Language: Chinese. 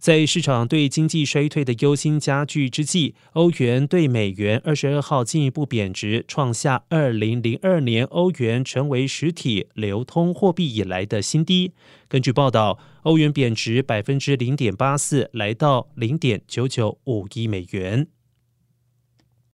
在市场对经济衰退的忧心加剧之际，欧元对美元二十二号进一步贬值，创下二零零二年欧元成为实体流通货币以来的新低。根据报道，欧元贬值百分之零点八四，来到零点九九五亿美元。